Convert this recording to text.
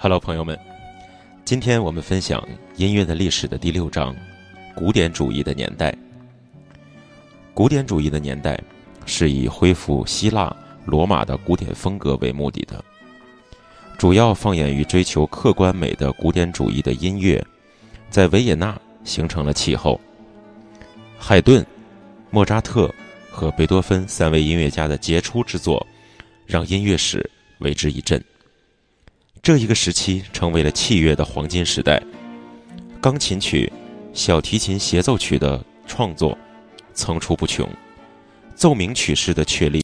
Hello，朋友们，今天我们分享音乐的历史的第六章：古典主义的年代。古典主义的年代是以恢复希腊、罗马的古典风格为目的的，主要放眼于追求客观美的古典主义的音乐，在维也纳形成了气候。海顿、莫扎特和贝多芬三位音乐家的杰出之作，让音乐史为之一振。这一个时期成为了器乐的黄金时代，钢琴曲、小提琴协奏曲的创作层出不穷，奏鸣曲式的确立